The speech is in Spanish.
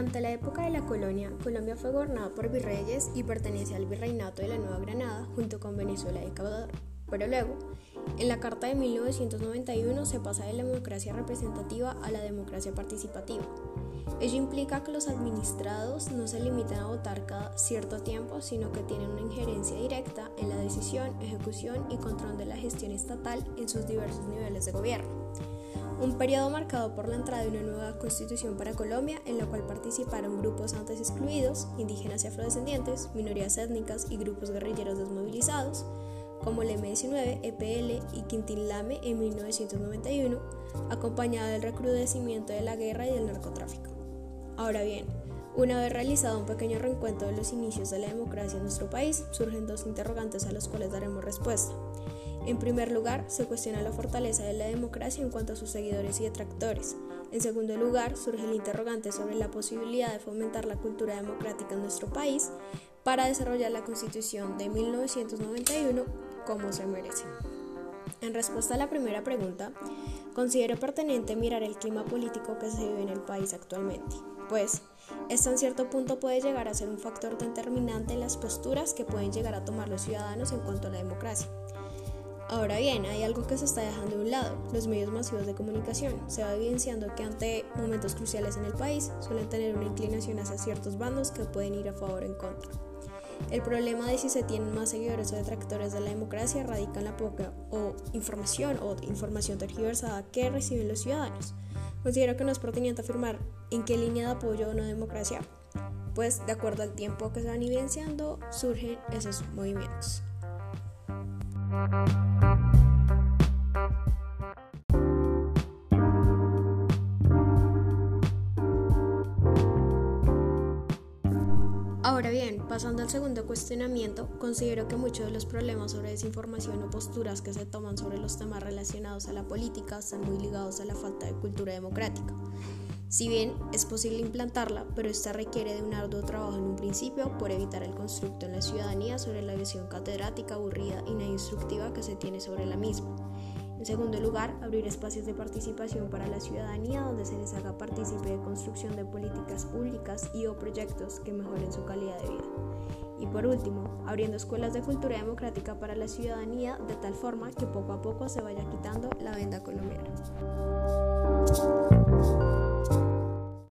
la época de la colonia, Colombia fue gobernada por virreyes y pertenece al virreinato de la Nueva Granada junto con Venezuela y Ecuador. Pero luego, en la Carta de 1991 se pasa de la democracia representativa a la democracia participativa. Ello implica que los administrados no se limitan a votar cada cierto tiempo, sino que tienen una injerencia directa en la decisión, ejecución y control de la gestión estatal en sus diversos niveles de gobierno. Un periodo marcado por la entrada de una nueva constitución para Colombia, en la cual participaron grupos antes excluidos, indígenas y afrodescendientes, minorías étnicas y grupos guerrilleros desmovilizados, como el M-19, EPL y Quintín Lame en 1991, acompañada del recrudecimiento de la guerra y del narcotráfico. Ahora bien, una vez realizado un pequeño reencuentro de los inicios de la democracia en nuestro país, surgen dos interrogantes a los cuales daremos respuesta. En primer lugar, se cuestiona la fortaleza de la democracia en cuanto a sus seguidores y detractores. En segundo lugar, surge el interrogante sobre la posibilidad de fomentar la cultura democrática en nuestro país para desarrollar la Constitución de 1991 como se merece. En respuesta a la primera pregunta, considero pertinente mirar el clima político que se vive en el país actualmente, pues esto en cierto punto puede llegar a ser un factor determinante en las posturas que pueden llegar a tomar los ciudadanos en cuanto a la democracia. Ahora bien, hay algo que se está dejando de un lado, los medios masivos de comunicación. Se va evidenciando que ante momentos cruciales en el país suelen tener una inclinación hacia ciertos bandos que pueden ir a favor o en contra. El problema de si se tienen más seguidores o detractores de la democracia radica en la poca o información o información tergiversada que reciben los ciudadanos. Considero que no es pertinente afirmar en qué línea de apoyo una democracia, pues de acuerdo al tiempo que se van evidenciando surgen esos movimientos. Ahora bien, pasando al segundo cuestionamiento, considero que muchos de los problemas sobre desinformación o posturas que se toman sobre los temas relacionados a la política están muy ligados a la falta de cultura democrática. Si bien es posible implantarla, pero esta requiere de un arduo trabajo en un principio por evitar el constructo en la ciudadanía sobre la visión catedrática aburrida y no instructiva que se tiene sobre la misma. En segundo lugar, abrir espacios de participación para la ciudadanía donde se les haga partícipe de construcción de políticas públicas y o proyectos que mejoren su calidad de vida. Y por último, abriendo escuelas de cultura democrática para la ciudadanía de tal forma que poco a poco se vaya quitando la venda colombiana.